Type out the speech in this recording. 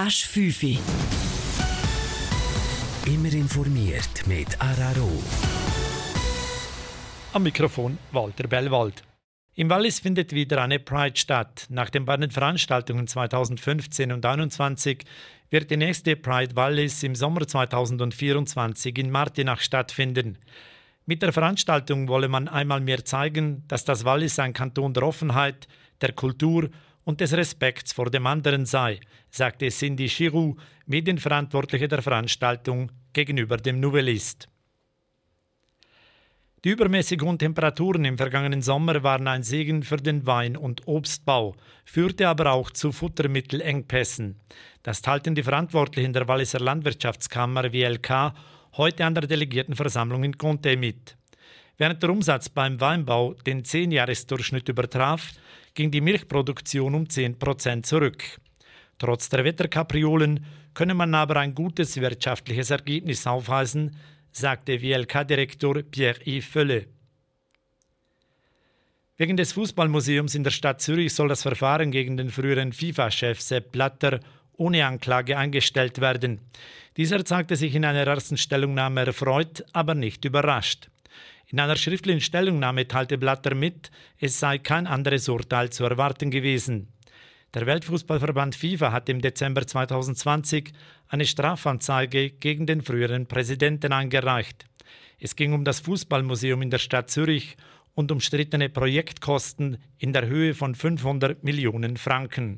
Asch 5. Immer informiert mit Araro. Am Mikrofon Walter Bellwald. Im Wallis findet wieder eine Pride statt. Nach den beiden Veranstaltungen 2015 und 2021 wird die nächste Pride Wallis im Sommer 2024 in Martinach stattfinden. Mit der Veranstaltung wolle man einmal mehr zeigen, dass das Wallis ein Kanton der Offenheit, der Kultur und des Respekts vor dem anderen sei, sagte Cindy Chirou, Medienverantwortliche der Veranstaltung, gegenüber dem Nouvellist. Die übermäßig hohen Temperaturen im vergangenen Sommer waren ein Segen für den Wein- und Obstbau, führte aber auch zu Futtermittelengpässen. Das teilten die Verantwortlichen der Walliser Landwirtschaftskammer WLK heute an der Delegiertenversammlung in Conte mit. Während der Umsatz beim Weinbau den Zehnjahresdurchschnitt übertraf, ging die Milchproduktion um 10 Prozent zurück. Trotz der Wetterkapriolen könne man aber ein gutes wirtschaftliches Ergebnis aufweisen, sagte WLK-Direktor Pierre-Yves Völle. Wegen des Fußballmuseums in der Stadt Zürich soll das Verfahren gegen den früheren FIFA-Chef Sepp Blatter ohne Anklage eingestellt werden. Dieser zeigte sich in einer ersten Stellungnahme erfreut, aber nicht überrascht. In einer schriftlichen Stellungnahme teilte Blatter mit, es sei kein anderes Urteil zu erwarten gewesen. Der Weltfußballverband FIFA hat im Dezember 2020 eine Strafanzeige gegen den früheren Präsidenten eingereicht. Es ging um das Fußballmuseum in der Stadt Zürich und umstrittene Projektkosten in der Höhe von 500 Millionen Franken.